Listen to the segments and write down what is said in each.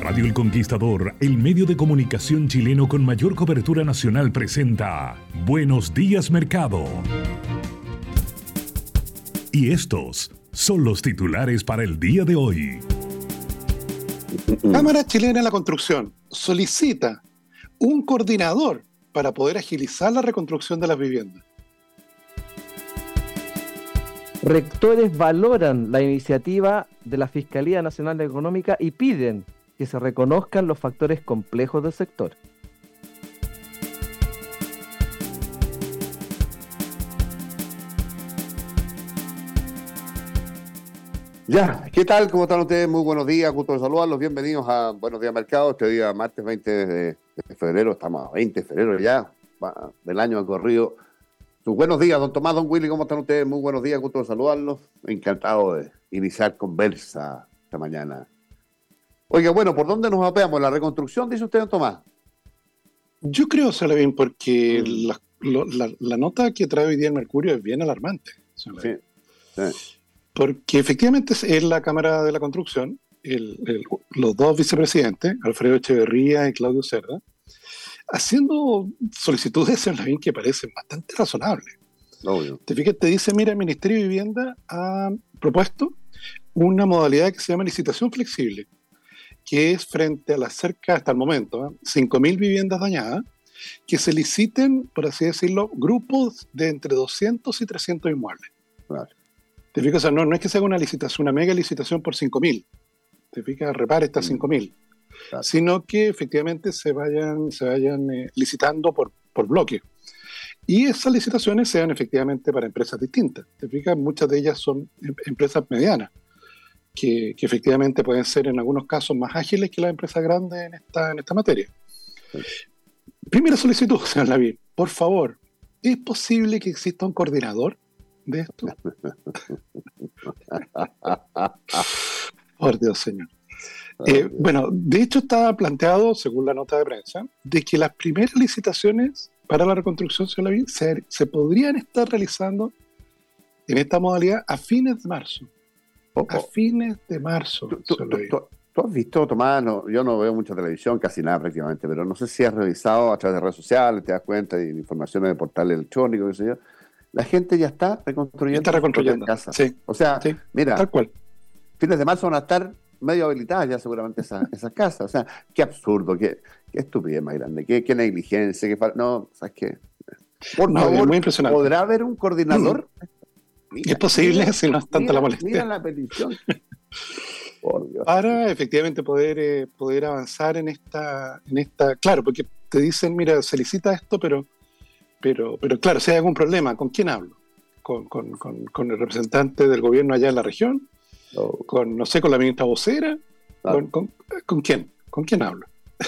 Radio El Conquistador, el medio de comunicación chileno con mayor cobertura nacional, presenta Buenos días Mercado. Y estos son los titulares para el día de hoy. Cámara Chilena de la Construcción solicita un coordinador para poder agilizar la reconstrucción de las viviendas. Rectores valoran la iniciativa de la Fiscalía Nacional Económica y piden que se reconozcan los factores complejos del sector. Ya, ¿qué tal? ¿Cómo están ustedes? Muy buenos días, gusto de saludarlos. Bienvenidos a Buenos Días Mercado. Este día, martes 20 de, febrero, estamos a 20 de febrero ya, del año ha corrido. Buenos días, don Tomás, don Willy, ¿cómo están ustedes? Muy buenos días, gusto de saludarlos. Encantado de iniciar conversa esta mañana Oiga, bueno, ¿por dónde nos apeamos? ¿La reconstrucción, dice usted, don Tomás? Yo creo, bien, porque mm. la, nota que trae hoy día el Mercurio es bien alarmante. Sí, Porque efectivamente es la Cámara de la Construcción, los dos vicepresidentes, Alfredo Echeverría y Claudio Cerda, haciendo solicitudes en la que parecen bastante razonables. Te fijas, te dice, mira, el Ministerio de Vivienda ha propuesto una modalidad que se llama licitación flexible que es frente a las cerca, hasta el momento, 5.000 ¿eh? viviendas dañadas, que se liciten, por así decirlo, grupos de entre 200 y 300 inmuebles. ¿Te fijas? O sea, no, no es que se haga una licitación, una mega licitación por 5.000. ¿Te fijas? Repare estas 5.000. Mm. Sino que efectivamente se vayan, se vayan eh, licitando por, por bloque. Y esas licitaciones sean efectivamente para empresas distintas. ¿Te fijas? Muchas de ellas son em, empresas medianas que, efectivamente pueden ser en algunos casos más ágiles que las empresas grandes en esta, en esta materia. Primera solicitud, señor Lavín, por favor, ¿es posible que exista un coordinador de esto? por Dios, señor. Eh, bueno, de hecho está planteado, según la nota de prensa, de que las primeras licitaciones para la reconstrucción, se, se podrían estar realizando en esta modalidad a fines de marzo. A fines de marzo. ¿Tú, has visto, Tomás? yo no veo mucha televisión, casi nada prácticamente, pero no sé si has revisado a través de redes sociales, te das cuenta de informaciones de portales electrónicos, qué sé yo. La gente ya está reconstruyendo. Está reconstruyendo. Casa. Sí. O sea, mira, tal cual. fines de marzo van a estar medio habilitadas ya seguramente esas, esas casas. O sea, qué absurdo, qué, qué estupidez más grande, qué, qué negligencia, qué No, ¿sabes qué? Por favor, muy impresionante. ¿podrá haber un coordinador? es posible si no es tanta la molestia. Mira la petición. Para efectivamente poder, eh, poder avanzar en esta, en esta. Claro, porque te dicen, mira, se licita esto, pero, pero, pero claro, si hay algún problema, ¿con quién hablo? ¿Con, con, con, el representante del gobierno allá en la región? ¿Con, no sé, con la ministra vocera? ¿Con, quién? ¿Con quién hablo?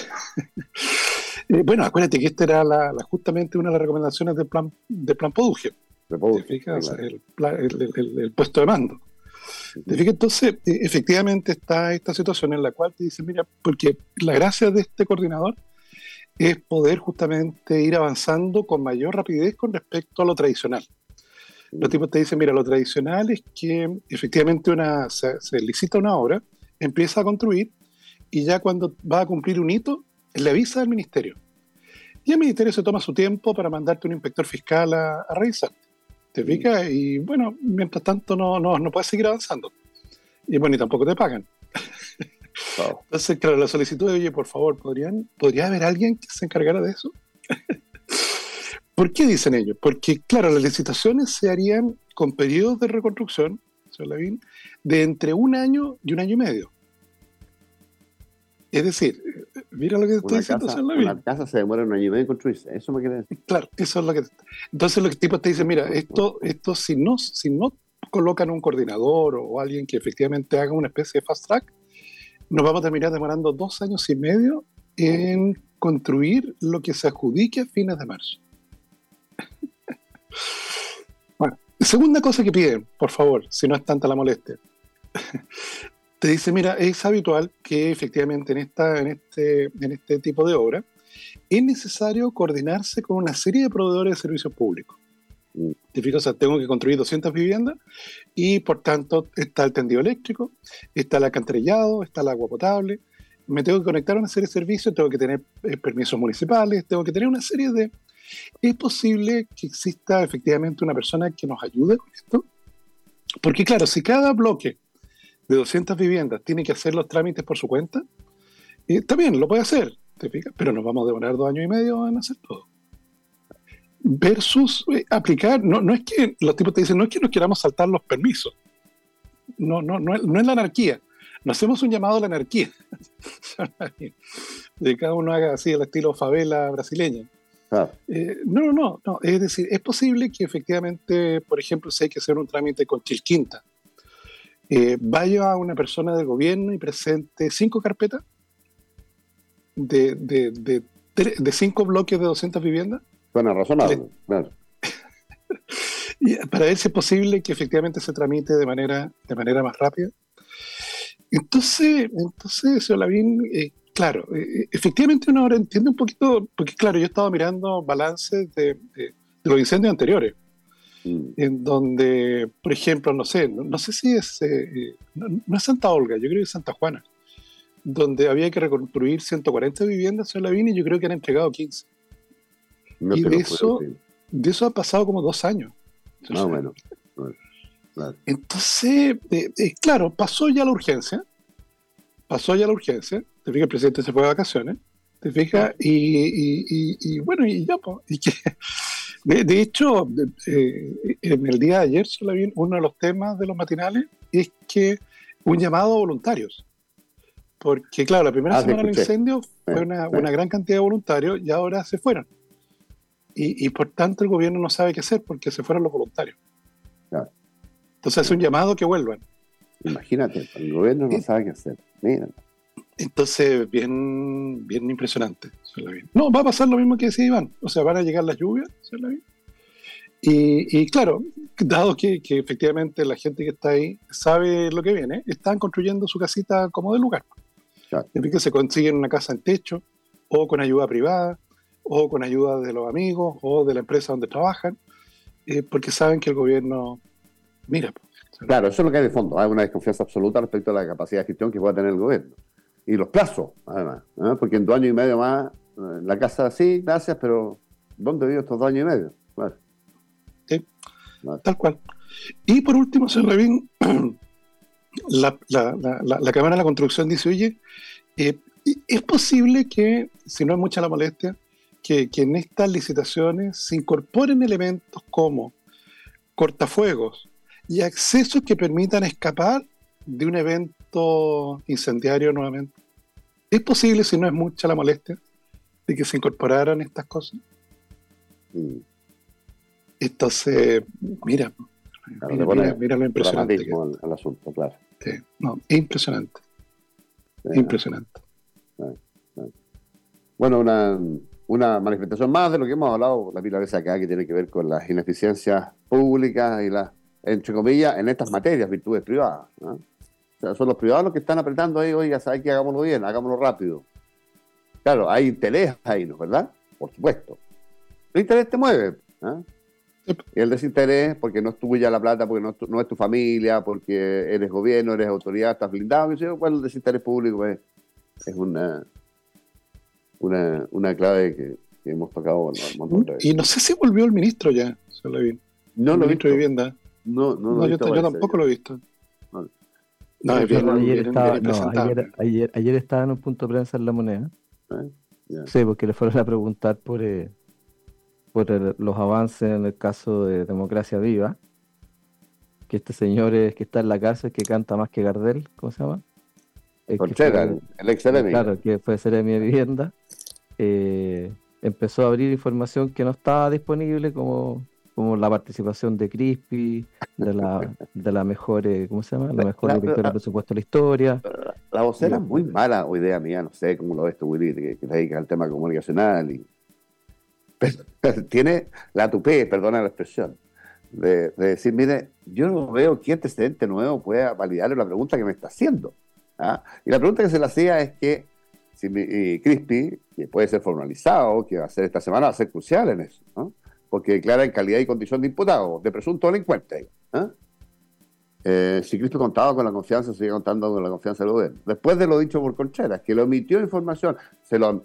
Eh, bueno, acuérdate que esta era la, justamente una de las recomendaciones del plan, del plan Podugio el, puesto de mando. Entonces, e, efectivamente está esta situación en la cual te dice, mira, porque la gracia de este coordinador es poder justamente ir avanzando con mayor rapidez con respecto a lo tradicional. Los tipos te dicen, mira, lo tradicional es que efectivamente una, se, se licita una obra, empieza a construir y ya cuando va a cumplir un hito, le avisa al ministerio. Y el ministerio se toma su tiempo para mandarte un inspector fiscal a, a revisar. ¿Te fijas? Y bueno, mientras tanto no, no, no puedes seguir avanzando. Y bueno, y tampoco te pagan. Entonces, claro, la solicitud de, oye, por favor, ¿podrían, ¿podría haber alguien que se encargara de eso? ¿Por qué dicen ellos? Porque, claro, las licitaciones se harían con periodos de reconstrucción, de entre un año y un año y medio. Es decir, mira lo que estoy diciendo, casa, Una casa se demora un año y medio en construirse, eso me quiere decir. Claro, eso es lo que... Entonces los tipos te dicen, mira, esto, esto si, no, si no colocan un coordinador o alguien que efectivamente haga una especie de fast track, nos vamos a terminar demorando dos años y medio en construir lo que se adjudique a fines de marzo. Bueno, segunda cosa que piden, por favor, si no es tanta la molestia. Te dice, mira, es habitual que efectivamente en, esta, en, este, en este tipo de obra es necesario coordinarse con una serie de proveedores de servicios públicos. ¿Te fijas? O sea, tengo que construir 200 viviendas y por tanto está el tendido eléctrico, está el alcantarillado, está el agua potable, me tengo que conectar a una serie de servicios, tengo que tener eh, permisos municipales, tengo que tener una serie de... ¿Es posible que exista efectivamente una persona que nos ayude con esto? Porque claro, si cada bloque de 200 viviendas tiene que hacer los trámites por su cuenta, eh, bien, lo puede hacer, ¿te fijas? Pero nos vamos a demorar dos años y medio en hacer todo. Versus eh, aplicar, no, no es que los tipos te dicen, no es que nos queramos saltar los permisos, no, no, no, no es la anarquía, nos hacemos un llamado a la anarquía. de cada uno haga así el estilo favela brasileña. Eh, no, no, no, Es decir, es posible que efectivamente, por ejemplo, si hay que hacer un trámite con Chilquinta, eh, vaya a una persona del gobierno y presente cinco carpetas de, de, de, cinco bloques de 200 viviendas. Suena razonable, claro. para ver si es posible que efectivamente se tramite de manera, de manera más rápida. Entonces, entonces, Olavín, eh, claro, eh, efectivamente uno ahora entiende un poquito, porque claro, yo he estado mirando balances de, los incendios anteriores, mm. en donde, por ejemplo, no sé, no, sé si es, eh, no, es Santa Olga, yo creo que es Santa Juana, donde había que reconstruir 140 viviendas en la y yo creo que han entregado 15. y de eso, de eso ha pasado como dos años. No, bueno. Entonces, eh, eh, claro, pasó ya la urgencia, pasó ya la urgencia, te fijas, el presidente se fue de vacaciones, te fijas, y, bueno, y ya, pues, y que, de, hecho, eh, en el día de ayer, uno de los temas de los matinales es que un llamado a voluntarios, porque claro, la primera ah, semana del incendio fue una, gran cantidad de voluntarios y ahora se fueron. Y, y por tanto el gobierno no sabe qué hacer porque se fueron los voluntarios. Entonces es un llamado que vuelvan. Imagínate, el gobierno no sabe qué hacer. Mira. Entonces, bien, bien impresionante. No, va a pasar lo mismo que decía Iván. O sea, van a llegar las lluvias. Y, y, claro, dado que, efectivamente la gente que está ahí sabe lo que viene, están construyendo su casita como de lugar. Claro. que se consiguen una casa en techo, o con ayuda privada, o con ayuda de los amigos, o de la empresa donde trabajan, eh, porque saben que el gobierno Mira. Claro, eso es lo que hay de fondo. Hay una desconfianza absoluta respecto a la capacidad de gestión que pueda tener el gobierno. Y los plazos, además. Porque en dos años y medio más, eh, la casa sí, gracias, pero ¿dónde vivo estos dos años y medio? Sí, tal cual. Y por último, se Revín, la, Cámara de la Construcción dice, oye, eh, es posible que, si no es mucha la molestia, que, que en estas licitaciones se incorporen elementos como cortafuegos, y accesos que permitan escapar de un evento incendiario nuevamente. ¿Es posible, si no es mucha la molestia, de que se incorporaran estas cosas? Mm. Entonces, mira, mira, lo impresionante. Que al, asunto, claro. no, es impresionante. impresionante. Bueno, una, una manifestación más de lo que hemos hablado la pila vez acá, que tiene que ver con las ineficiencias públicas y las entre comillas, en estas materias, virtudes privadas. O sea, son los privados los que están apretando ahí, oiga, ¿sabes que Hagámoslo bien, hagámoslo rápido. Claro, hay interés ahí, ¿no? ¿Verdad? Por supuesto. El interés te mueve. Y el desinterés, porque no es tuya la plata, porque no es tu, familia, porque eres gobierno, eres autoridad, estás blindado. Bueno, el desinterés público es, una, una, una clave que, hemos tocado un montón de veces. Y no sé si volvió el ministro ya, se lo vi. No lo he ministro visto. de Vivienda. No, no, No, yo, yo tampoco lo he visto. Vale. No, es bien, ayer, bien- estaba, bien no, ayer, ayer, ayer estaba en un punto de prensa en La Moneda. Ah. Sí, porque le fueron a preguntar por, eh, por el- los avances en el caso de Democracia Viva. Que este señor es, que está en la cárcel, que canta más que Gardel, ¿cómo se llama? El fue- el ex enemigo. Claro, que fue ser mi vivienda. eh, empezó a abrir información que no estaba disponible, como, como la participación de Crispy, de la, de la mejor, eh, ¿cómo se llama? La mejor directora de presupuesto de la historia. La vocera es muy mala o idea mía, no sé cómo lo ves tú, Willy, que, que te dedicas al tema comunicacional. Y... Pero tiene la tupé, perdona la expresión, de, de decir, mire, yo no veo qué antecedente nuevo pueda validarle la pregunta que me está haciendo. ¿ah? Y la pregunta que se le hacía es que si mi, Crispy, que puede ser formalizado, que va a ser esta semana, va a ser crucial en eso, ¿no? Porque declara en calidad y condición de imputado, de presunto delincuente. ¿ah? Eh, si Cristo contaba con la confianza, sigue contando con la confianza del gobierno. Después de lo dicho por Concheras, que lo omitió información, se lo,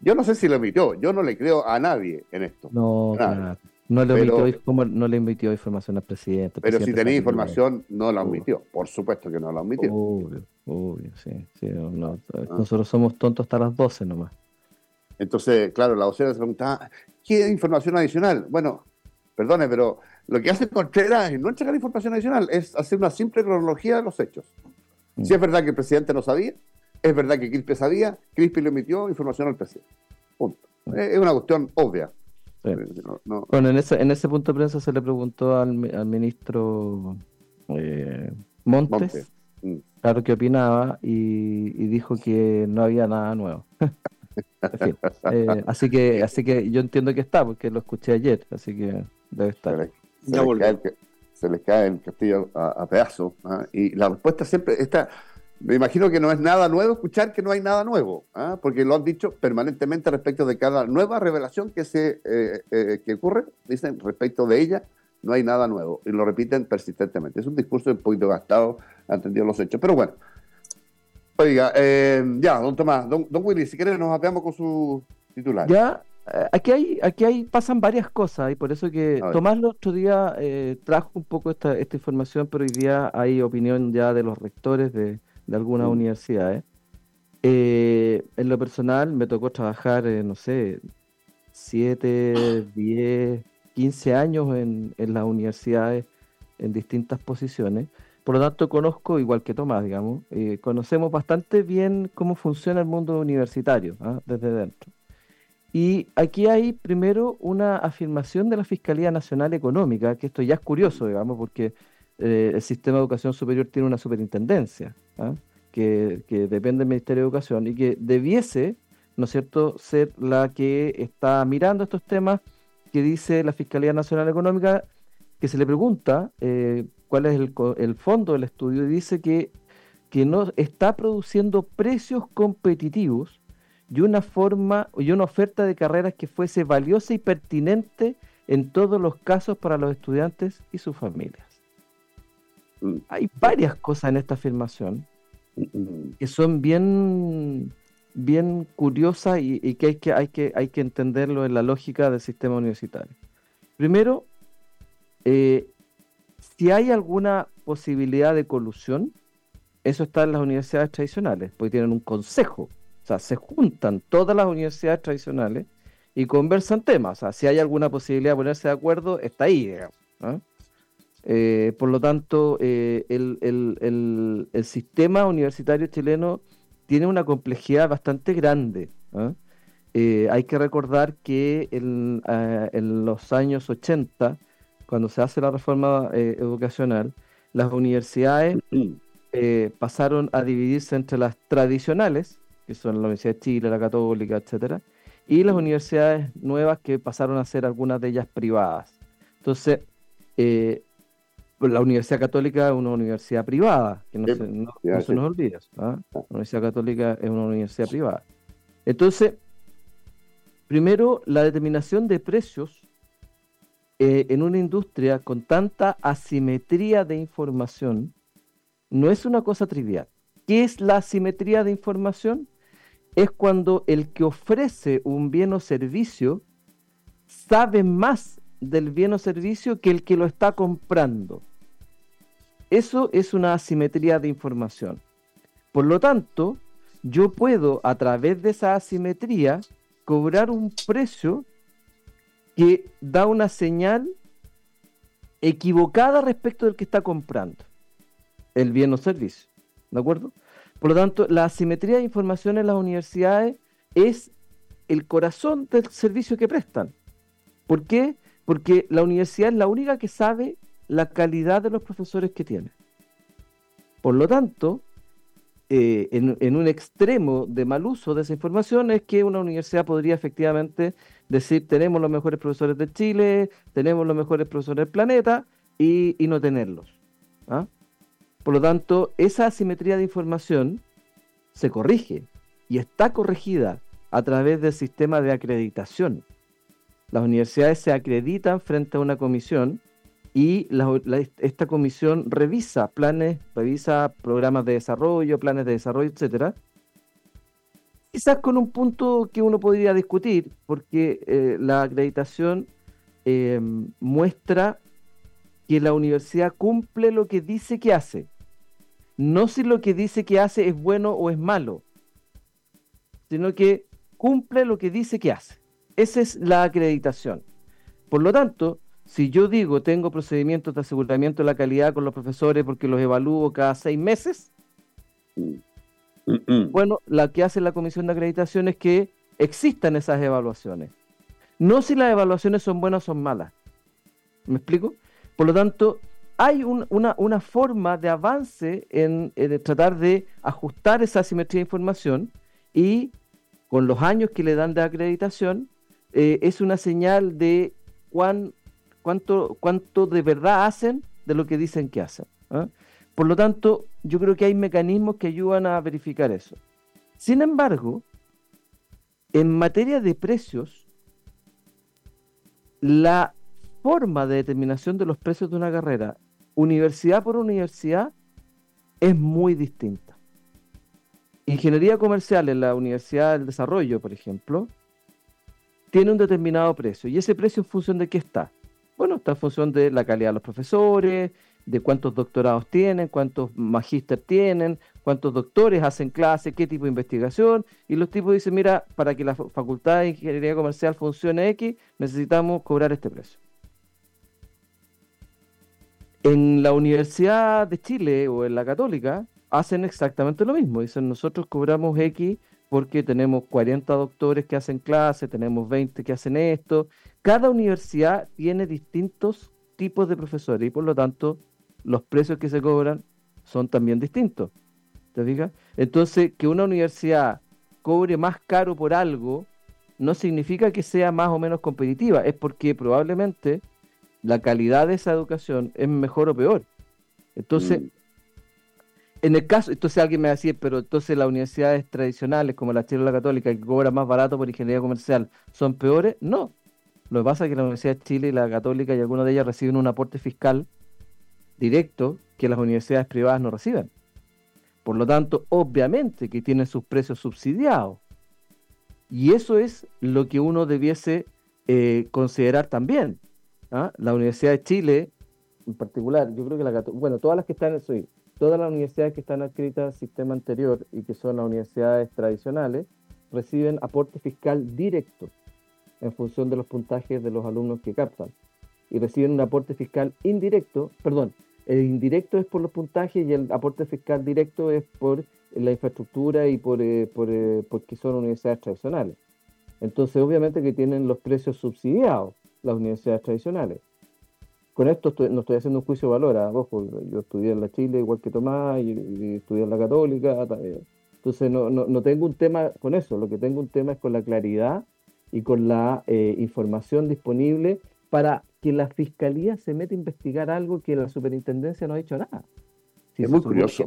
yo no sé si lo omitió, yo no le creo a nadie en esto. No, Claro. claro. No le, Pero- omitió, como no le emitió información al presidente. Pero si tenía información, no la omitió. Por supuesto que no la omitió. Obvio, obvio, sí. sí, no, Ah. Nosotros somos tontos hasta las 12 nomás. Entonces, claro, la vocera se preguntaba, ¿qué información adicional? Bueno, perdone, pero lo que hace Contreras es no entregar información adicional, es hacer una simple cronología de los hechos. Mm. Si es verdad que el presidente no sabía, es verdad que Crispi sabía, Crispi le emitió información al presidente. Punto. Mm. Es es una cuestión obvia. Sí. No- no- Bueno, en ese, en ese punto de prensa se le preguntó al, al ministro eh, Montes, Montes. Mm. claro, qué opinaba y, y dijo que no había nada nuevo. En fin, eh, así que así que yo entiendo que está, porque lo escuché ayer, así que debe se, estar. les, se les cae el, se les cae el castillo a, a pedazos. ¿ah? Y la respuesta siempre está. Me imagino que no es nada nuevo escuchar que no hay nada nuevo, ¿ah? porque lo han dicho permanentemente respecto de cada nueva revelación que se eh, eh, que ocurre. Dicen respecto de ella no hay nada nuevo y lo repiten persistentemente. Es un discurso un poquito gastado, ha entendido los hechos, pero bueno. Oiga, eh, ya, don Tomás, don, don Willy, si quiere nos apeamos con su titular. Ya, eh, aquí hay, aquí hay, pasan varias cosas y por eso que. Tomás el otro día eh, trajo un poco esta, esta información, pero hoy día hay opinión ya de los rectores de, de algunas Mm. universidades. Eh, en lo personal me tocó trabajar, no sé, 7, 10, 15 años en, en las universidades en distintas posiciones. Por lo tanto, conozco, igual que Tomás, digamos, eh, conocemos bastante bien cómo funciona el mundo universitario ¿ah? desde dentro. Y aquí hay primero una afirmación de la Fiscalía Nacional Económica, que esto ya es curioso, digamos, porque eh, el sistema de educación superior tiene una superintendencia, ¿ah? que, depende del Ministerio de Educación y que debiese, ¿no es cierto?, ser la que está mirando estos temas, que dice la Fiscalía Nacional Económica, que se le pregunta eh, cuál es el, el fondo del estudio y dice que, que no está produciendo precios competitivos y una forma y una oferta de carreras que fuese valiosa y pertinente en todos los casos para los estudiantes y sus familias. Mm. Hay varias cosas en esta afirmación Mm, que son bien, bien curiosas y, y que, hay que, hay, que hay que entenderlo en la lógica del sistema universitario. Primero, eh, si hay alguna posibilidad de colusión, eso está en las universidades tradicionales, porque tienen un consejo. O sea, se juntan todas las universidades tradicionales y conversan temas. O sea, si hay alguna posibilidad de ponerse de acuerdo, está ahí. Eh, por lo tanto, eh, el, sistema universitario chileno tiene una complejidad bastante grande. Eh, hay que recordar que en los años 80, cuando se hace la reforma eh, educacional, las universidades eh, pasaron a dividirse entre las tradicionales, que son la Universidad de Chile, la Católica, etcétera, y las universidades nuevas que pasaron a ser algunas de ellas privadas. Entonces, eh, la Universidad Católica es una universidad privada, que no, Sí, se, no- ya, no se sí. nos olvide. eso, ¿ah? La Universidad Católica es una universidad privada. Entonces, primero, la determinación de precios eh, en una industria con tanta asimetría de información no es una cosa trivial. ¿Qué es la asimetría de información? Es cuando el que ofrece un bien o servicio sabe más del bien o servicio que el que lo está comprando. Eso es una asimetría de información. Por lo tanto, yo puedo a través de esa asimetría cobrar un precio que da una señal equivocada respecto del que está comprando el bien o servicio. ¿De acuerdo? Por lo tanto, la asimetría de información en las universidades es el corazón del servicio que prestan. ¿Por qué? Porque la universidad es la única que sabe la calidad de los profesores que tiene. Por lo tanto, eh, en, un extremo de mal uso de esa información es que una universidad podría efectivamente decir tenemos los mejores profesores de Chile, tenemos los mejores profesores del planeta y, no tenerlos. ¿ah? Por lo tanto, esa asimetría de información se corrige y está corregida a través del sistema de acreditación. Las universidades se acreditan frente a una comisión y esta comisión revisa planes, revisa programas de desarrollo, planes de desarrollo, etcétera. Quizás con un punto que uno podría discutir, porque eh, la acreditación eh, muestra que la universidad cumple lo que dice que hace, no si lo que dice que hace es bueno o es malo, sino que cumple lo que dice que hace. Esa es la acreditación. Por lo tanto, si yo digo tengo procedimientos de aseguramiento de la calidad con los profesores porque los evalúo cada seis meses, bueno, la que hace la comisión de acreditación es que existan esas evaluaciones. No si las evaluaciones son buenas o son malas. ¿Me explico? Por lo tanto, hay una, forma de avance en, tratar de ajustar esa asimetría de información y con los años que le dan de acreditación, eh, es una señal de cuán cuánto, cuánto de verdad hacen de lo que dicen que hacen. ¿ah? Por lo tanto, yo creo que hay mecanismos que ayudan a verificar eso. Sin embargo, en materia de precios, la forma de determinación de los precios de una carrera, universidad por universidad, es muy distinta. Ingeniería comercial en la Universidad del Desarrollo, por ejemplo, tiene un determinado precio y ese precio en función de qué está. Bueno, está en función de la calidad de los profesores, de cuántos doctorados tienen, cuántos magíster tienen, cuántos doctores hacen clase, qué tipo de investigación. Y los tipos dicen, mira, para que la Facultad de Ingeniería Comercial funcione X, necesitamos cobrar este precio. En la Universidad de Chile o en la Católica hacen exactamente lo mismo. Dicen, nosotros cobramos X porque tenemos 40 doctores que hacen clase, tenemos 20 que hacen esto. Cada universidad tiene distintos tipos de profesores y por lo tanto los precios que se cobran son también distintos. ¿Te fijas? Entonces, que una universidad cobre más caro por algo no significa que sea más o menos competitiva, es porque probablemente la calidad de esa educación es mejor o peor. Entonces, mm. En el caso, entonces alguien me decía, pero entonces las universidades tradicionales como la Chile o la Católica, que cobran más barato por ingeniería comercial, ¿son peores? No. Lo que pasa es que la Universidad de Chile y la Católica y algunas de ellas reciben un aporte fiscal directo que las universidades privadas no reciben. Por lo tanto, obviamente que tienen sus precios subsidiados. Y eso es lo que uno debiese eh, considerar también. ¿ah? La Universidad de Chile, en particular, yo creo que la bueno, todas las que están en el todas las universidades que están adscritas al sistema anterior y que son las universidades tradicionales reciben aporte fiscal directo en función de los puntajes de los alumnos que captan y reciben un aporte fiscal indirecto, perdón, el indirecto es por los puntajes y el aporte fiscal directo es por la infraestructura y por, eh, por eh, porque son universidades tradicionales. Entonces, obviamente que tienen los precios subsidiados las universidades tradicionales con esto no estoy haciendo un juicio de valor, ¿ah? ojo, yo estudié en la Chile igual que Tomás y, estudié en la Católica, entonces no, no, tengo un tema con eso, lo que tengo un tema es con la claridad y con la eh, información disponible para que la Fiscalía se meta a investigar algo que la Superintendencia no ha hecho nada. es muy curioso.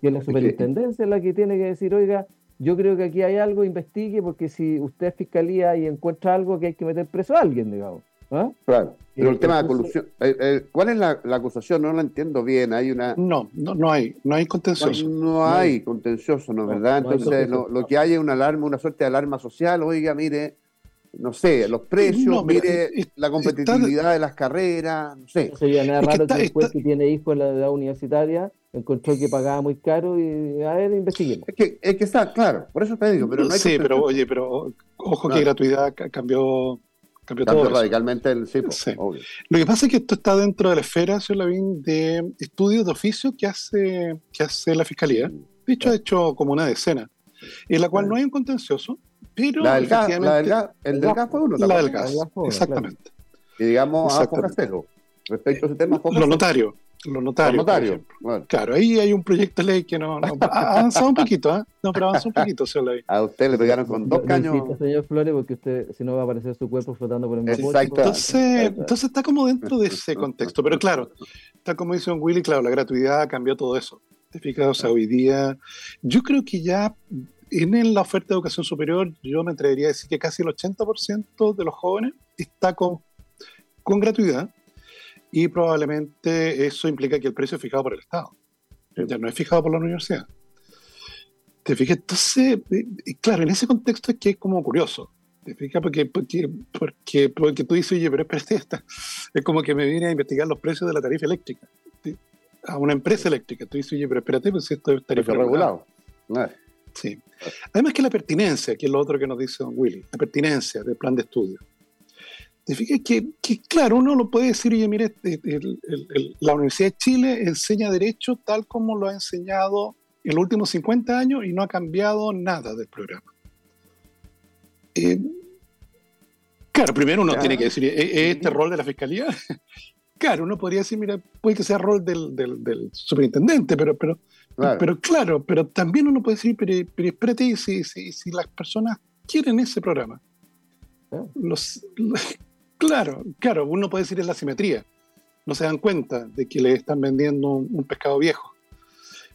Que la, Superintendencia es la que tiene que decir, oiga, yo creo que aquí hay algo, investigue, porque si usted es Fiscalía y encuentra algo que hay que meter preso a alguien, digamos. ¿Ah? Claro. Pero el tema de colusión, eh, eh, ¿cuál es la, acusación? No lo entiendo bien. Hay una. No, no, no hay, no hay contencioso. No, hay contencioso, ¿no es verdad? Entonces, lo, que hay es una alarma, una suerte de alarma social. Oiga, mire, no sé, los precios, No, mira, mire es- la competitividad de las carreras, no sé. No sería nada Es que raro está- que después está- que tiene hijos en la edad universitaria encontró que pagaba muy caro y a ver, investiguemos. Es que, es que está, claro, por eso te digo, pero no hay sí, que pero oye, pero ojo que Claro. gratuidad ca- cambió, cambió cambió todo. eso. radicalmente el sí, po, Sí. obvio. Lo que pasa es que esto está dentro de la esfera, señor Lavín, de estudios de oficio que hace, que hace la Fiscalía. De hecho, ha hecho como una decena, en la cual no hay un contencioso, pero La del gas, la del gas, el del gas fue uno, ¿te la del gas, exactamente. Y digamos a Exactamente. Focastelo. Respecto a ese tema, Los notarios, los notarios. Los notarios. Bueno, Claro, ahí hay un proyecto de ley que no, no- ha avanzado un poquito, ¿ah? No, pero avanzó un poquito, señor a usted le pegaron con dos caños. señor Flores, porque usted, si no, va a aparecer su cuerpo flotando por el Exacto. mapocho. Entonces, entonces está como dentro de ese contexto. Pero claro, está como dice don Willy, claro, la gratuidad cambió todo eso. ¿Te fijas? O sea, hoy día, yo creo que ya en la oferta de educación superior, yo me atrevería a decir que casi el 80% de los jóvenes está con, con gratuidad y probablemente eso implica que el precio es fijado por el Estado. Ya no es fijado por la universidad. ¿Te fijas? Entonces, eh, eh, claro, en ese contexto es que es como curioso. ¿Te fijas? Porque, porque, porque, porque tú dices, oye, pero espérate, esta. es como que me viene a investigar los precios de la tarifa eléctrica. ¿sí? A una empresa eléctrica. Tú dices, oye, pero espérate, pues esto es tarifa Precio regulada. regulado. Sí. Además que la pertinencia, que es lo otro que nos dice don Willy, la pertinencia del plan de estudio. ¿Te fijas que, que, claro, uno lo puede decir, oye, mire, el- el- el- el- la Universidad de Chile enseña derecho tal como lo ha enseñado en los últimos 50 años y no ha cambiado nada del programa. Eh, claro, primero uno tiene que decir, ¿es, es este rol de la Fiscalía? claro, uno podría decir, mira, puede que sea rol del, del- del superintendente, pero, pero, claro. pero claro, pero también uno puede decir, pero, pero espérate, si, si, si las personas quieren ese programa. Claro. Los, claro, claro, uno puede decir es la simetría. No se dan cuenta de que le están vendiendo un, un pescado viejo.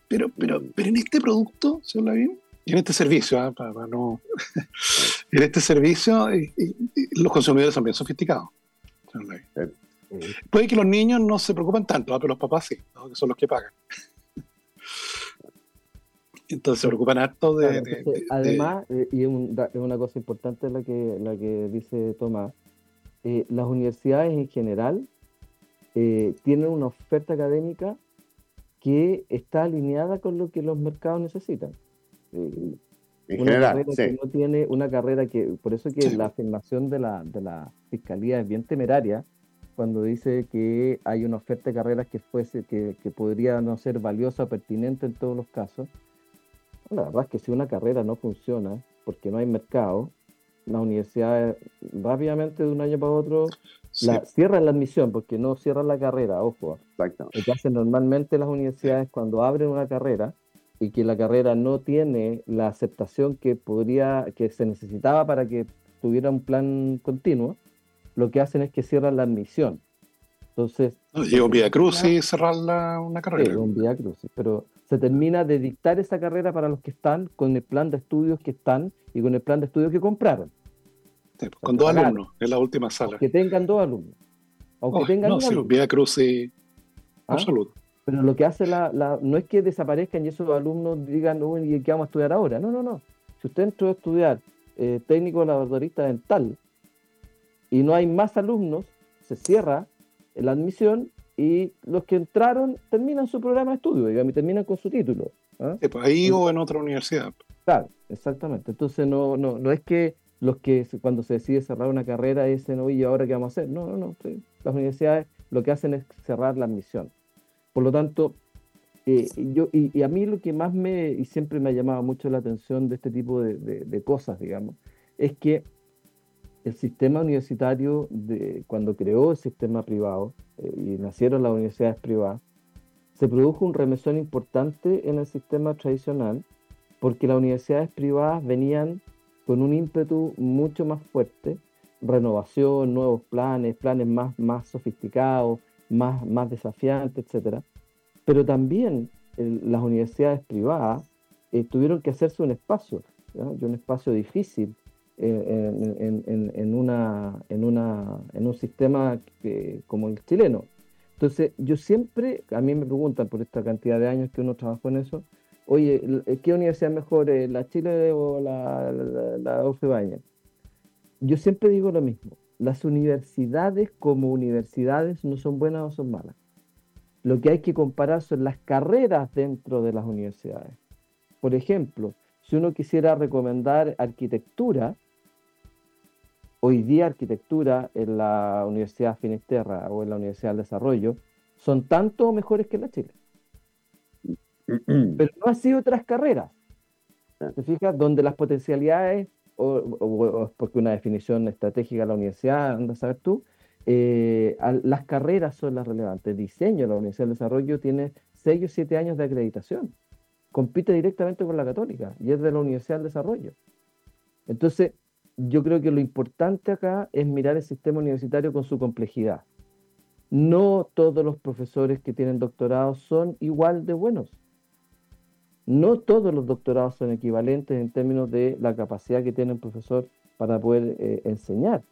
Pero, pero, pero en este producto, señor Lavín, y en este servicio, ah, para, para no. en este servicio, eh, eh, eh, los consumidores son bien sofisticados. señor Lavín. Puede que los niños no se preocupen tanto, ah, pero los papás sí, ¿no? que son los que pagan. Entonces se preocupan harto de. Claro, de- entonces, de- de- además, eh, y es, un es una cosa importante la que, la que dice Tomás, eh, las universidades en general eh, tienen una oferta académica que está alineada con lo que los mercados necesitan. Eh, en una general, carrera que sí. no tiene una carrera que, por eso que Sí. la afirmación de la, de la fiscalía es bien temeraria cuando dice que hay una oferta de carreras que fuese, que, que podría no ser valiosa o pertinente en todos los casos. La verdad es que si una carrera no funciona porque no hay mercado, las universidades rápidamente de un año para otro sí, la, cierran la admisión porque no cierran la carrera, ojo. Exacto. Lo que hacen normalmente las universidades cuando abren una carrera y que la carrera no tiene la aceptación que podría, que se necesitaba para que tuviera un plan continuo, lo que hacen es que cierran la admisión. Entonces, llega un Vía Cruz y cerrar la- una sí, carrera. es un vía crucis, pero se termina de dictar esa carrera para los que están con el plan de estudios que están y con el plan de estudios que compraron, Sí, con dos alumnos en la última sala. que tengan dos alumnos, aunque Oh, tengan no, sí, alumno. Vía Cruz y ¿ah? absoluto. Pero lo que hace la, la- no es que desaparezcan y esos alumnos digan, uy, ¿y qué vamos a estudiar ahora? No, no, no. Si usted entró a estudiar eh, técnico laboratorista dental y no hay más alumnos, se cierra la admisión y los que entraron terminan su programa de estudio, digamos, y terminan con su título. ¿ah? Sí, pues, ahí o en otra universidad. Claro, exactamente. Entonces no, no, no es que los que cuando se decide cerrar una carrera dicen, oye, ¿ahora qué vamos a hacer? No, no, no. sí. Las universidades lo que hacen es cerrar la admisión. Por lo tanto, eh, y yo, y, y a mí lo que más me, y siempre me ha llamado mucho la atención de este tipo de, de- de cosas, digamos, es que el sistema universitario, de, cuando creó el sistema privado eh, y nacieron las universidades privadas, se produjo un remesón importante en el sistema tradicional porque las universidades privadas venían con un ímpetu mucho más fuerte, renovación, nuevos planes, planes más, más sofisticados, más, más desafiantes, etc. Pero también las universidades privadas eh, tuvieron que hacerse un espacio, ¿ya? un espacio difícil en, en- en- una, en, una, en un sistema que- como el chileno. Entonces, yo siempre, a mí me preguntan por esta cantidad de años que uno trabajó en eso, oye, l- ¿qué universidad mejor, eh, la Chile o la, la, la yo siempre digo lo mismo, las universidades como universidades no son buenas o son malas. Lo que hay que comparar son las carreras dentro de las universidades. Por ejemplo, si uno quisiera recomendar arquitectura, hoy día arquitectura en la Universidad Finisterra o en la Universidad del Desarrollo son tanto mejores que la Chile. Pero no así otras carreras. ¿Te fijas? Donde las potencialidades, o, porque una definición estratégica de la universidad, anda a saber tú, eh, las carreras son las relevantes. diseño, la Universidad del Desarrollo tiene 6 o 7 años de acreditación. Compite directamente con la católica y es de la Universidad del Desarrollo. Entonces, yo creo que lo importante acá es mirar el sistema universitario con su complejidad. No todos los profesores que tienen doctorados son igual de buenos. No todos los doctorados son equivalentes en términos de la capacidad que tiene un profesor para poder eh, enseñar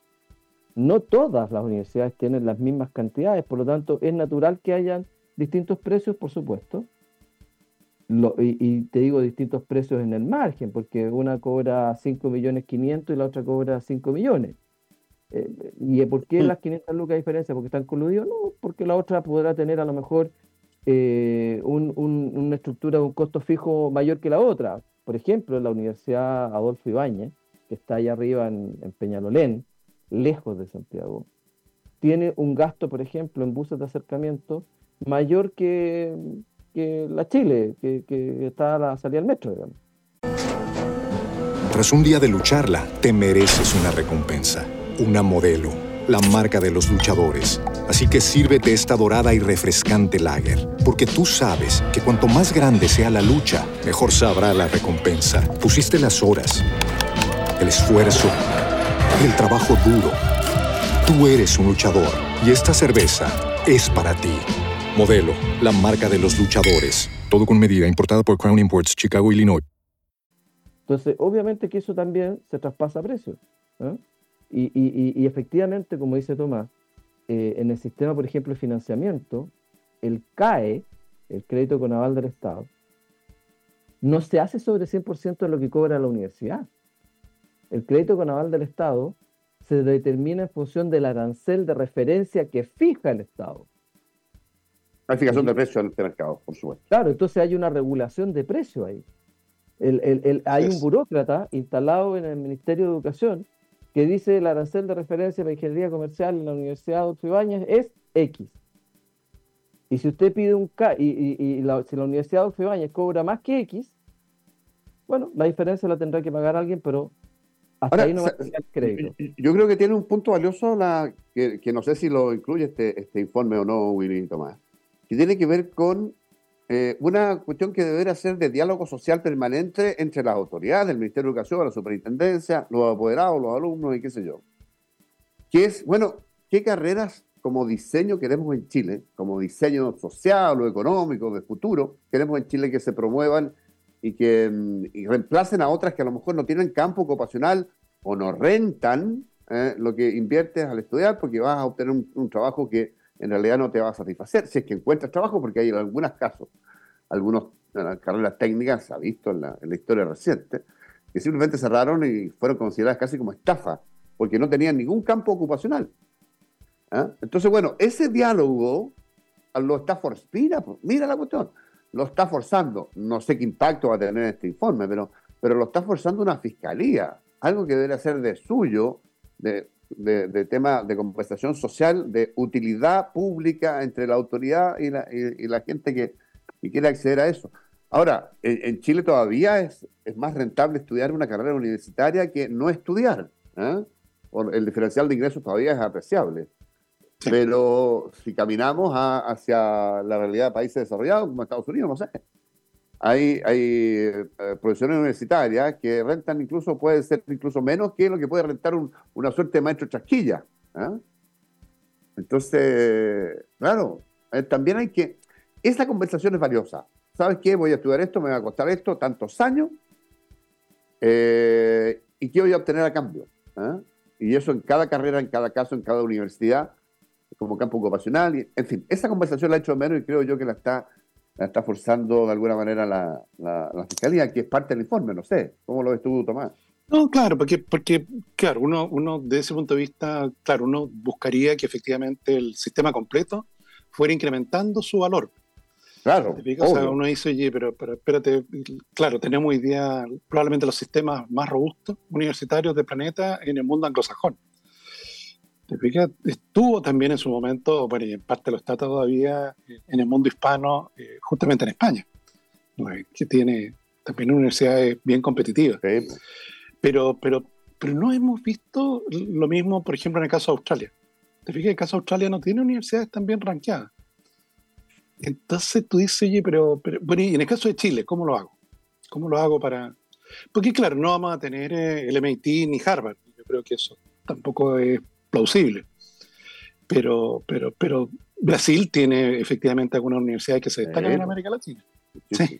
no todas las universidades tienen las mismas cantidades, por lo tanto es natural que hayan distintos precios, por supuesto. Y, te digo distintos precios en el margen, porque una cobra 5 millones 500 y la otra cobra 5 millones. Eh, ¿Y por qué las 500 lucas de diferencia? ¿Porque están coludidos? No, porque la otra podrá tener a lo mejor eh, una estructura de un costo fijo mayor que la otra. Por ejemplo, la Universidad Adolfo Ibáñez, que está allá arriba en Peñalolén, lejos de Santiago, tiene un gasto, por ejemplo, en buses de acercamiento mayor que, la Chile, que, está a la salida del metro, digamos. Tras un día de lucharla, te mereces una recompensa, una modelo, la marca de los luchadores. Así que sírvete esta dorada y refrescante lager, porque tú sabes que cuanto más grande sea la lucha, mejor sabrá la recompensa. Pusiste las horas, el esfuerzo el trabajo duro. Tú eres un luchador y esta cerveza es para ti. Modelo, la marca de los luchadores. Todo con medida, importada por Crown Imports, Chicago, Illinois. Entonces, obviamente que eso también se traspasa a precio. ¿eh? Y, efectivamente, como dice Tomás, eh, en el sistema, por ejemplo, de financiamiento, el CAE, el crédito con aval del Estado, no se hace sobre 100% de lo que cobra la universidad. El crédito con aval del Estado se determina en función del arancel de referencia que fija el Estado. La fijación de precio en este mercado, por supuesto. Claro, entonces hay una regulación de precio ahí. hay un burócrata instalado en el Ministerio de Educación que dice el arancel de referencia para ingeniería comercial en la Universidad de Ibáñez es X. Y si usted pide un K y, la, si la Universidad de Ibáñez cobra más que X, bueno, la diferencia la tendrá que pagar alguien, pero Ahora, Yo creo que tiene un punto valioso la, que, no sé si lo incluye este, este informe o no, Willy Tomás, que tiene que ver con eh, una cuestión que debería ser de diálogo social permanente entre las autoridades, el Ministerio de Educación, la superintendencia, los apoderados, los alumnos y qué sé yo. Que es, bueno, ¿qué carreras como diseño queremos en Chile, como diseño social o económico de futuro, queremos en Chile que se promuevan y que mm, reemplacen a otras que a lo mejor no tienen campo ocupacional o no rentan eh, lo que inviertes al estudiar porque vas a obtener un, trabajo que en realidad no te va a satisfacer, si es que encuentras trabajo, porque hay algunos casos, algunas carreras técnicas, se ha visto en la, historia reciente, que simplemente cerraron y fueron consideradas casi como estafa, porque no tenían ningún campo ocupacional. ¿ah? Entonces, bueno, ese diálogo lo está forzando, mira la cuestión, lo está forzando, no sé qué impacto va a tener este informe, pero, pero lo está forzando una fiscalía, algo que debería ser de suyo, de, de, tema de compensación social, de utilidad pública entre la autoridad y la, y, la gente que, quiere acceder a eso. Ahora, en, Chile todavía es, es, más rentable estudiar una carrera universitaria que no estudiar. ¿eh? El diferencial de ingresos todavía es apreciable. Pero si caminamos hacia la realidad de países desarrollados como Estados Unidos, no sé. Hay, hay eh, profesiones universitarias que rentan incluso, puede ser incluso menos que lo que puede rentar una suerte de maestro chasquilla. ¿ah? Entonces, claro, eh, también hay que... Esa conversación es valiosa. ¿Sabes qué? Voy a estudiar esto, me va a costar esto tantos años. Eh, ¿Y qué voy a obtener a cambio? ¿Ah? Y eso en cada carrera, en cada caso, en cada universidad como campo ocupacional. Y, en fin, esa conversación la ha hecho menos y creo yo que la está, la está forzando de alguna manera la, la, Fiscalía, que es parte del informe, no sé. ¿Cómo lo ves tú, Tomás? No, claro, porque, porque claro, uno, uno de ese punto de vista, claro, uno buscaría que efectivamente el sistema completo fuera incrementando su valor. Claro. O sea, uno dice, oye, pero, pero espérate, claro, tenemos hoy día probablemente los sistemas más robustos universitarios del planeta en el mundo anglosajón. ¿Te fijas? Estuvo también en su momento, bueno, y en parte lo está todavía en el mundo hispano, eh, justamente en España, que tiene también universidades bien competitivas. Pero, pero, pero no hemos visto lo mismo, por ejemplo, en el caso de Australia. Te fijas, el caso de Australia no tiene universidades tan bien ranqueadas. Entonces tú dices, oye, pero, bueno, y en el caso de Chile, ¿cómo lo hago? ¿Cómo lo hago para...? Porque claro, no vamos a tener eh, el MIT ni Harvard. Yo creo que eso tampoco es plausible. Pero, pero, pero Brasil tiene efectivamente algunas universidades que se destacan en América Latina. Sí,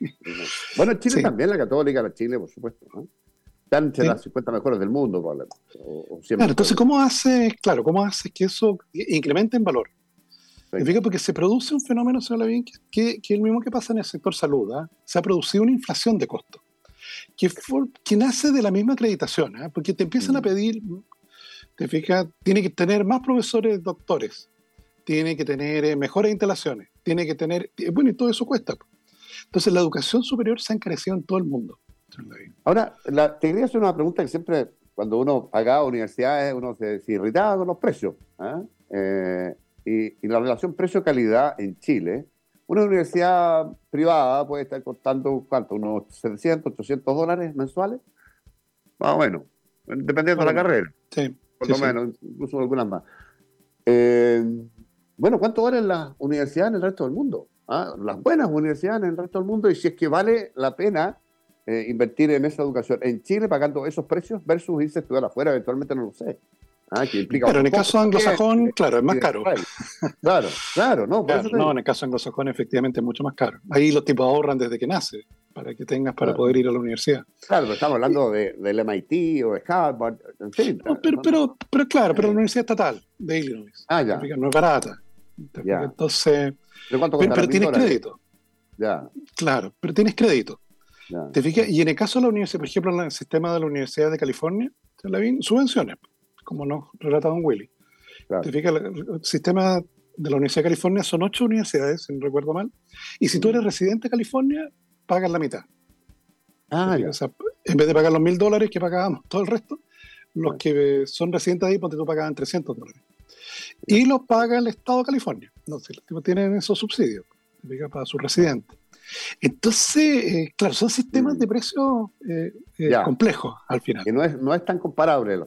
Bueno, Chile también, la católica, la Chile, por supuesto. ¿no? Están entre las 50 mejores del mundo, probablemente. claro, entonces, ¿cómo hace, claro, cómo hace que eso incremente en valor? Significa porque se produce un fenómeno, señor Levin, que, que, el mismo que pasa en el sector salud. ¿ah? Se ha producido una inflación de costos, que, que nace de la misma acreditación, ¿ah? porque te empiezan a pedir, te fijas, tiene que tener más profesores doctores, tiene que tener eh, mejores instalaciones, tiene que tener, bueno, y todo eso cuesta. Entonces la educación superior se ha encarecido en todo el mundo. Ahora, la, te quería hacer una pregunta que siempre, cuando uno pagaba universidades, uno se, irritaba con los precios. ¿ah? Eh, y, la relación precio-calidad en Chile, una universidad privada puede estar costando, ¿cuánto? Unos 700, 800 dólares mensuales, más o menos, dependiendo de la carrera. Sí. Por lo menos, incluso algunas más. Eh, bueno, ¿cuánto valen las universidades en el resto del mundo? ¿Ah? Las buenas universidades en el resto del mundo y si es que vale la pena eh, invertir en esa educación en Chile pagando esos precios versus irse a estudiar afuera, eventualmente no lo sé. Ah, que implica Pero en el caso anglosajón, claro, es más caro. Claro, claro, no. no, en el caso anglosajón efectivamente es mucho más caro. Ahí los tipos ahorran desde que nace para que tengas para poder ir a la universidad. Claro, pero estamos hablando de, del MIT o de Harvard, en fin. pero, pero, pero, claro, pero la Universidad Estatal de Illinois. Ah, ya. No es barata. Entonces, ¿Pero, pero tienes crédito. Ya. Claro, pero tienes crédito. ¿Te fijas? Y en el caso de la universidad, por ejemplo, en el sistema de la Universidad de California, subvenciones, como nos relata Don Willy. ¿Te fijas? El sistema de la Universidad de California son ocho universidades, si no recuerdo mal. Y si tú eres residente de California, pagas la mitad. Ah, en vez de pagar los mil dólares que pagábamos todo el resto, los que son residentes ahí, porque tú pagaban 300 dólares. Y los paga el Estado de California. No sé, los tienen esos subsidios para sus residentes. Entonces, eh, claro, son sistemas mm. de precios eh, eh, complejos al final. Que no es, no es tan comparable el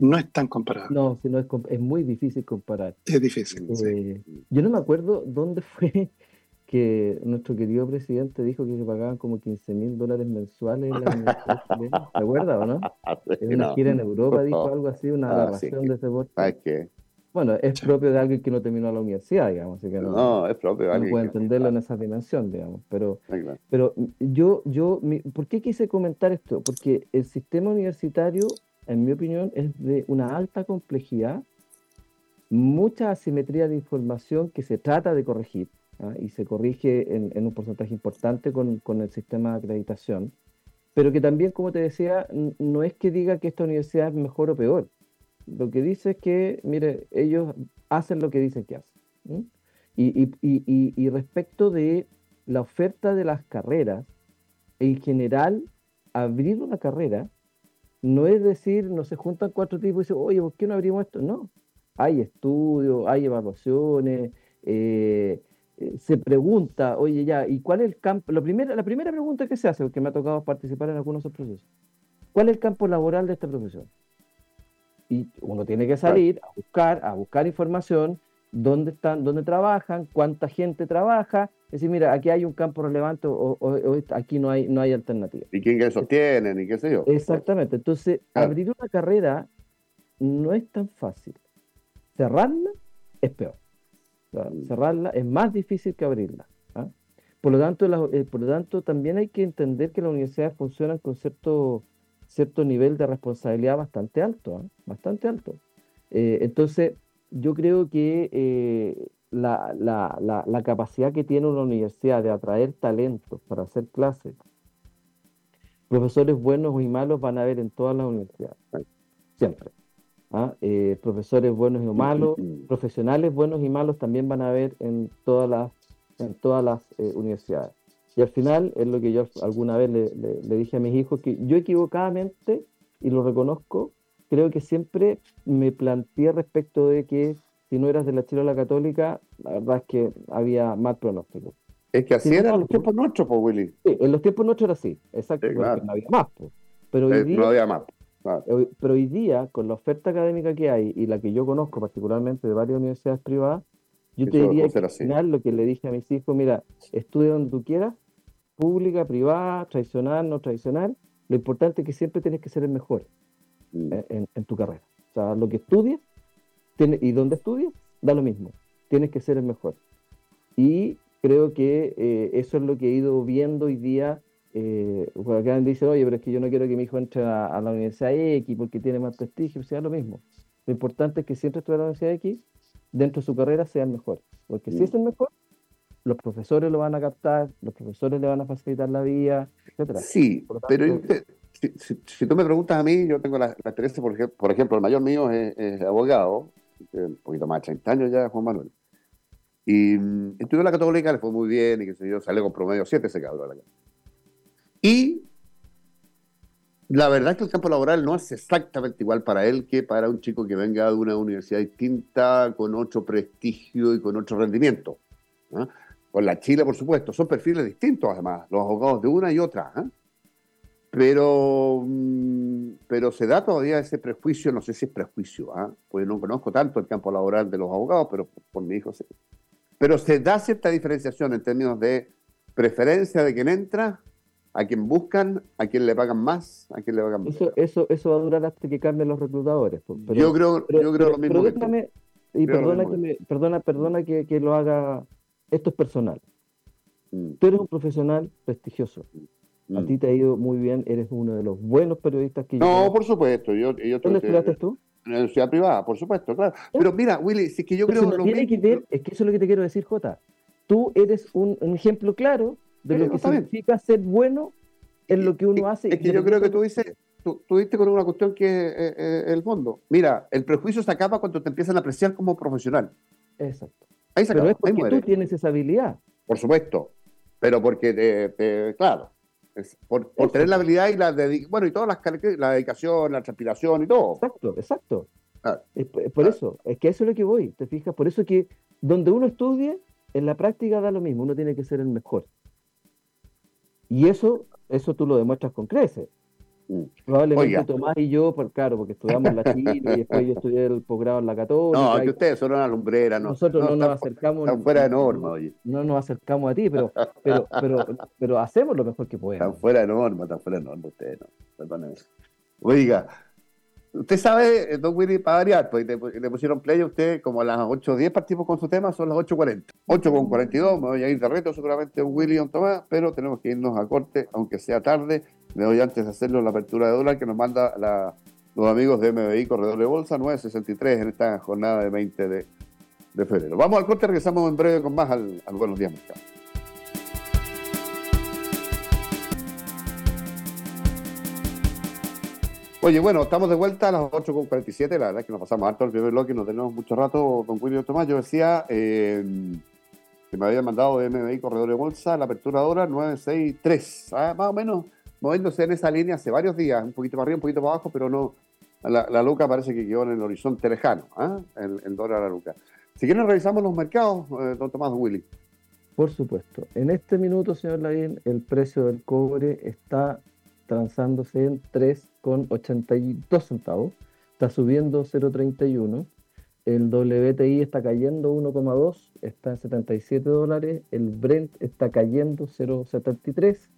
No es tan comparable. No, sino es, es muy difícil comparar. Es difícil. Yo no me acuerdo dónde fue que nuestro querido presidente dijo que se pagaban como 15 mil dólares mensuales en la ¿Te acuerdas o no? En una gira en Europa dijo algo así, una ah, aberración de ese. ¿Sabes qué? Bueno, es propio de alguien que no terminó la universidad, digamos, así que no, es propio de alguien. No puede entenderlo en esa dimensión, digamos. Pero, pero yo, yo, ¿por qué quise comentar esto? Porque el sistema universitario, en mi opinión, es de una alta complejidad, mucha asimetría de información que se trata de corregir, ¿ah? y se corrige en, en, un porcentaje importante con, con el sistema de acreditación, pero que también, como te decía, no es que diga que esta universidad es mejor o peor lo que dice es que, mire, ellos hacen lo que dicen que hacen. Y, y, y, y, respecto de la oferta de las carreras, en general, abrir una carrera no es decir, no se juntan cuatro tipos y dicen, oye, ¿por qué no abrimos esto? No. Hay estudios, hay evaluaciones, eh, eh, se pregunta, oye, ya, ¿y cuál es el campo? La primera, la primera pregunta que se hace, porque me ha tocado participar en algunos otros procesos, ¿cuál es el campo laboral de esta profesión? y uno tiene que salir a buscar, a buscar información, dónde están, dónde trabajan, cuánta gente trabaja, es decir, mira, aquí hay un campo relevante o, aquí no hay, no hay alternativa. Y quién que sostienen y qué sé yo. Exactamente. Entonces, abrir una carrera no es tan fácil. Cerrarla es peor. Cerrarla es más difícil que abrirla. ¿ah? Por, lo tanto, eh, por lo tanto, también hay que entender que las universidades funcionan con cierto cierto nivel de responsabilidad bastante alto, ¿ah? bastante alto. Eh, entonces, yo creo que eh, la, la, la, capacidad que tiene una universidad de atraer talentos para hacer clases, Profesores buenos y malos van a haber en todas las universidades, siempre. ¿Ah? Eh, profesores buenos y malos, profesionales buenos y malos también van a haber en todas las, en todas las eh, universidades. Y al final es lo que yo alguna vez le, le, dije a mis hijos, que yo equivocadamente, y lo reconozco, creo que siempre me planteé respecto de que si no eras de la Chile la Católica, la verdad es que había mal pronóstico. Es que así era en los tiempos nuestros, pues, Willy. Sí, en los tiempos nuestros era así, exacto, no había más. Pues. Pero hoy Eh, día, no había más. Hoy- pero hoy día, con la oferta académica que hay y la que yo conozco particularmente de varias universidades privadas, yo te diría que al final lo que le dije a mis hijos, mira, estudia donde tú quieras, pública, privada, tradicional, no tradicional, lo importante es que siempre tienes que ser el mejor Mm. en, en- en tu carrera. O sea, lo que estudies tiene- y donde estudies, da lo mismo. Tienes que ser el mejor. Y creo que eh, eso es lo que he ido viendo hoy día. Eh, porque acá dicen, oye, pero es que yo no quiero que mi hijo entre a, a la Universidad X porque tiene más prestigio, o sea, lo mismo. Lo importante es que siempre estudie en la Universidad X, dentro de su carrera sea el mejor. Porque si Mm. es el mejor, los profesores lo van a captar, los profesores le van a facilitar la vía, etcétera. Sí, pero tanto- yo te- si, si- si tú me preguntas a mí, yo tengo la, la experiencia, por ejemplo, por ejemplo, el mayor mío es, es abogado, tiene un poquito más de 30 años ya, Juan Manuel. Y mm, estudió en la Católica, le fue muy bien, y qué sé yo, salió con promedio 7 ese cabrón. acá. Y la verdad es que el campo laboral no es exactamente igual para él que para un chico que venga de una universidad distinta, con otro prestigio y con otro rendimiento. ¿ah? Con la Chile, por supuesto, son perfiles distintos además, los abogados de una y otra. ¿ah? Pero, mm, pero se da todavía ese prejuicio, no sé si es prejuicio, ¿ah? porque no conozco tanto el campo laboral de los abogados, pero por mi hijo sí. Pero se da cierta diferenciación en términos de preferencia de quien entra, a quien buscan, a quien le pagan más, a quien le pagan menos. Eso, eso, eso va a durar hasta que cambien los reclutadores. pero- yo creo, Pero, yo creo pero- lo mismo pero déjame, y perdona que, me, perdona, perdona que, que lo haga, esto es personal. Mm, Tú eres un profesional prestigioso. A mm. ti te ha ido muy bien, eres uno de los buenos periodistas que yo No, por supuesto. Yo, yo ¿Dónde estudiaste tú? en la universidad privada, por supuesto, claro. Pero mira, Willy, si es que yo creo no lo tiene mismo. que ver, es que eso es lo que te quiero decir, Jota. Tú eres un, un ejemplo claro de lo que significa ser bueno en lo que uno hace. Es que yo creo que tú dices, tú, tú diste con una cuestión que es eh, eh, el fondo. Mira, el prejuicio se acaba cuando te empiezan a apreciar como profesional. Exacto. Ahí se Pero acaba, es ahí porque tú tienes esa habilidad. Por supuesto. Pero porque, te, te- claro, es por, por tener la habilidad y la bueno, y todas las la dedicación, la transpiración y todo. Exacto, exacto. Es por, es por Claro. eso, es que eso es lo que voy, ¿te fijas? Por eso que donde uno estudie, en la práctica da lo mismo, uno tiene que ser el mejor. Y eso, eso tú lo demuestras con creces. Mm. Probablemente Oiga. Tomás y yo, por, claro, porque estudiamos la Chile y después yo estudié el posgrado en la Católica. No, que ustedes son una lumbrera, no. nosotros no, nos están- acercamos. Están fuera de norma, oye. No nos acercamos a ti, pero, pero, pero, pero hacemos lo mejor que Están podemos. fuera de norma, están fuera de norma ustedes, no. Oiga, usted sabe, eh, Don Willy, para variar, pues le, pusieron play a usted como a las 8 o 10 partimos con su tema, son las 8.40. 8.42, me voy a ir de reto seguramente Don Willy y Don Tomás, pero tenemos que irnos a corte, aunque sea tarde. Le doy antes de hacerlo la apertura de dólar que nos manda los amigos de MBI Corredor de Bolsa 963 en esta jornada de 20 de, de febrero. Vamos al corte, regresamos en breve con más al, al Buenos Días Mercado. Oye, bueno, estamos de vuelta a las 8.47, la verdad es que nos pasamos harto el primer bloque y no tenemos mucho rato, don William Tomás. Yo decía eh, que me había mandado de MBI Corredor de Bolsa la apertura de hora 963, ah, más o menos moviéndose en esa línea hace varios días, un poquito para arriba, un poquito para abajo, pero no, la, luca parece que quedó en el horizonte lejano, ¿ah? el, dólar a la luca. Si quieren revisamos los mercados, eh, don Tomás, Willy. Por supuesto. En este minuto, señor Lavín, el precio del cobre está transándose en 3,82 centavos. Está subiendo 0,31. El WTI está cayendo 1,2, está en 77 dólares. El Brent está cayendo 0,73,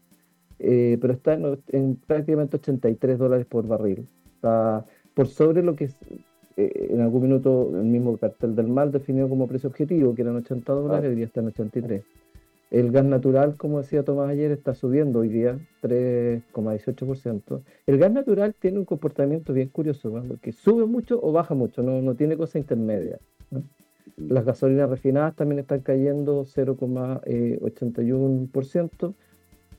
eh, pero está en, en prácticamente 83 dólares por barril. Está por sobre lo que es, eh, en algún minuto el mismo cartel del mal definió como precio objetivo, que eran 80 dólares, hoy día está en 83. El gas natural, como decía Tomás ayer, está subiendo hoy día 3,18%. El gas natural tiene un comportamiento bien curioso, ¿no? porque sube mucho o baja mucho, no, no tiene cosa intermedia. Las gasolinas refinadas también están cayendo 0,81%.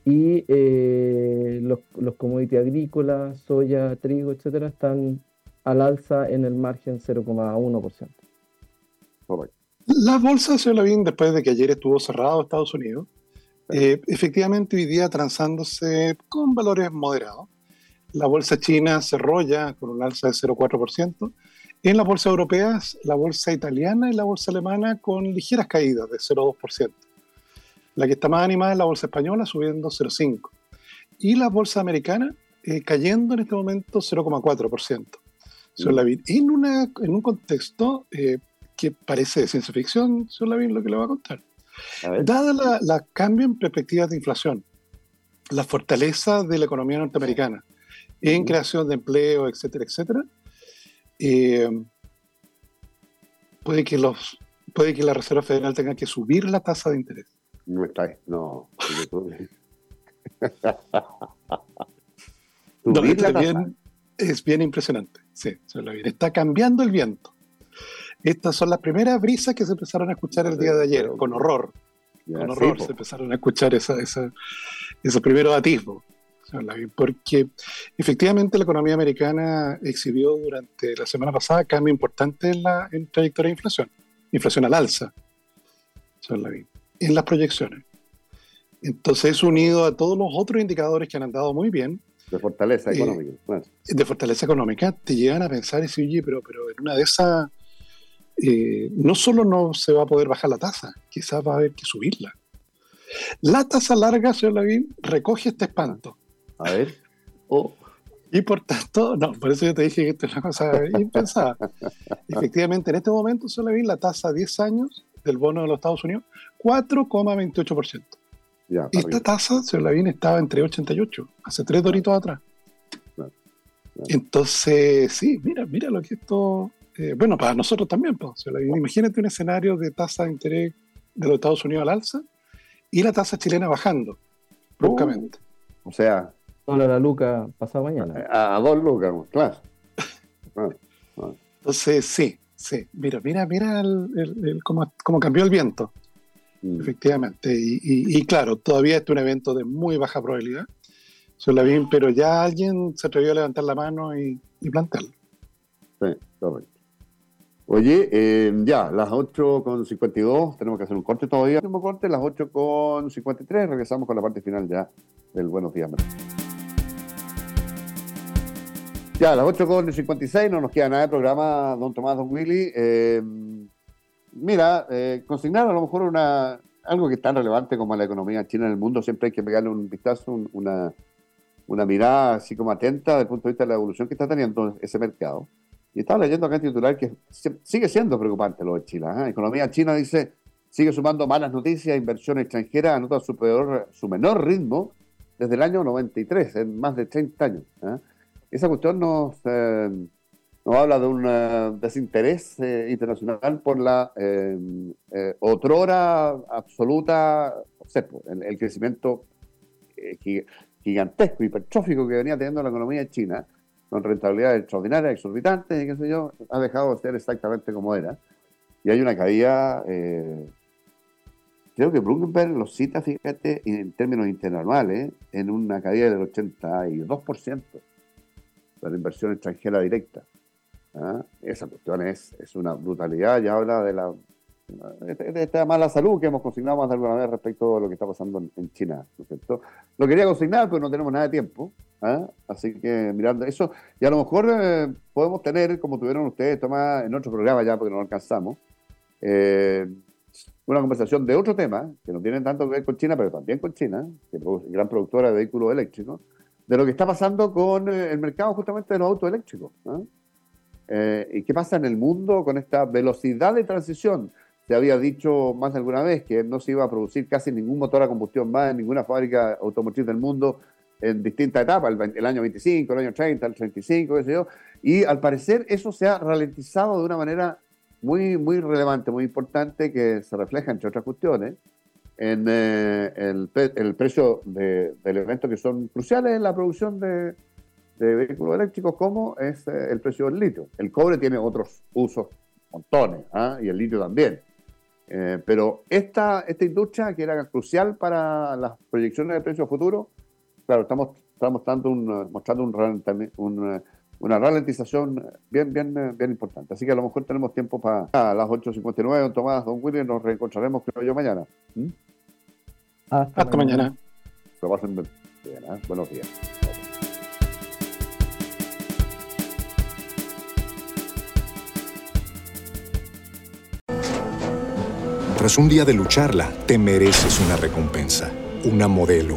y eh, los, los commodities agrícolas, soya, trigo, etcétera, están al alza en el margen 0,1%. La bolsa, señor Lavín, después de que ayer estuvo cerrado Estados Unidos, eh, efectivamente hoy día transándose con valores moderados. La bolsa china cerró ya con un alza de 0,4%. En las bolsas europeas, la bolsa italiana y la bolsa alemana con ligeras caídas de 0,2%. La que está más animada es la bolsa española, subiendo 0,5%. Y la bolsa americana eh, cayendo en este momento 0,4%. Mm. En, una, en un contexto eh, que parece de ciencia ficción, señor Lavín, lo que le voy a contar. Dada la, la, cambio en perspectivas de inflación, la fortaleza de la economía norteamericana en creación de empleo, etcétera, etcétera, eh, puede, que los, puede que la Reserva Federal tenga que subir la tasa de interés. No está no. es bien impresionante. Sí, Está cambiando el viento. Estas son las primeras brisas que se empezaron a escuchar el día de ayer, con horror. con horror se empezaron a escuchar esa, esa, esos primeros atisbos. Porque efectivamente la economía americana exhibió durante la semana pasada cambio importante en la trayectoria de inflación. Inflación al alza. En las proyecciones. Entonces, unido a todos los otros indicadores que han andado muy bien, de fortaleza eh, económica. De fortaleza económica, te llegan a pensar y decir, oye, pero, pero en una de esas, eh, no solo no se va a poder bajar la tasa, quizás va a haber que subirla. La tasa larga, señor Lavín, recoge este espanto. A ver. Oh. Y por tanto, no, por eso yo te dije que esto es una cosa impensada. Efectivamente, en este momento, señor Lavín, la tasa a 10 años del bono de los Estados Unidos, 4,28% y esta tasa, señor Lavín, estaba entre 88, hace tres doritos atrás. Entonces, sí, mira, mira lo que esto. Eh, bueno, para nosotros también, pues. Imagínate un escenario de tasa de interés de los Estados Unidos al alza y la tasa chilena bajando bruscamente. Uh, o sea. Dólar la luca pasado mañana. A, dos lucas, claro. Entonces, sí, sí. Mira, mira, mira el, cómo, cómo cambió el viento. Mm. Efectivamente. Y, claro, todavía este es un evento de muy baja probabilidad, bien, pero ya alguien se atrevió a levantar la mano y, y plantearlo. Sí, correcto. Oye, eh, ya, las 8.52, tenemos que hacer un corte todavía. Último corte, las 8.53, regresamos con la parte final ya del Buenos Días. Ya, las 8.56, no nos queda nada de programa, don Tomás, don Willy. Eh, mira, eh, consignar a lo mejor una, algo que es tan relevante como la economía china en el mundo, siempre hay que pegarle un vistazo, una, una mirada así como atenta desde el punto de vista de la evolución que está teniendo ese mercado. Y estaba leyendo acá en titular que sigue siendo preocupante lo de China. ¿eh? economía china dice sigue sumando malas noticias, inversión extranjera anota su, peor, su menor ritmo desde el año 93, en más de 30 años. ¿eh? Esa cuestión nos, eh, nos habla de un eh, desinterés eh, internacional por la eh, eh otrora absoluta, el, el crecimiento gigantesco, hipertrófico que venía teniendo la economía china, con rentabilidades extraordinarias, exorbitantes, qué sé yo, ha dejado de ser exactamente como era. Y hay una caída, creo que Bloomberg lo cita, fíjate, en términos interanuales, en una caída del 82% de la inversión extranjera directa. ¿ah? Esa cuestión es, es una brutalidad, ya habla de la de esta mala salud que hemos consignado más de alguna vez respecto a lo que está pasando en, China, ¿no es cierto? Lo quería consignar, pero no tenemos nada de tiempo, ¿ah? así que mirando eso, y a lo mejor eh, podemos tener, como tuvieron ustedes, Tomás, en otro programa ya, porque no alcanzamos, eh, una conversación de otro tema, que no tiene tanto que ver con China, pero también con China, que es gran productora de vehículos eléctricos, de lo que está pasando con eh, el mercado justamente de los autos eléctricos. ¿ah? Eh, ¿Y qué pasa en el mundo con esta velocidad de transición? Se había dicho más de alguna vez que no se iba a producir casi ningún motor a combustión más en ninguna fábrica automotriz del mundo en distintas etapas, el, año 25, el año 30, el 35, qué sé yo. Y al parecer eso se ha ralentizado de una manera muy, muy relevante, muy importante, que se refleja, entre otras cuestiones, en eh, el, el, precio de, de elementos que son cruciales en la producción de, de vehículos eléctricos como es el precio del litio. El cobre tiene otros usos, montones, ¿ah? y el litio también. Eh, pero esta, esta industria, que era crucial para las proyecciones de precios futuros, claro, estamos, estamos dando un, mostrando un, un, una ralentización bien, bien, bien importante. Así que a lo mejor tenemos tiempo para a las 8.59, don Tomás, don William, nos reencontraremos, creo yo, mañana. ¿Mm? Hasta, mañana. pasen bien. ¿eh? Buenos días. Tras un día de lucharla, te mereces una recompensa, una modelo,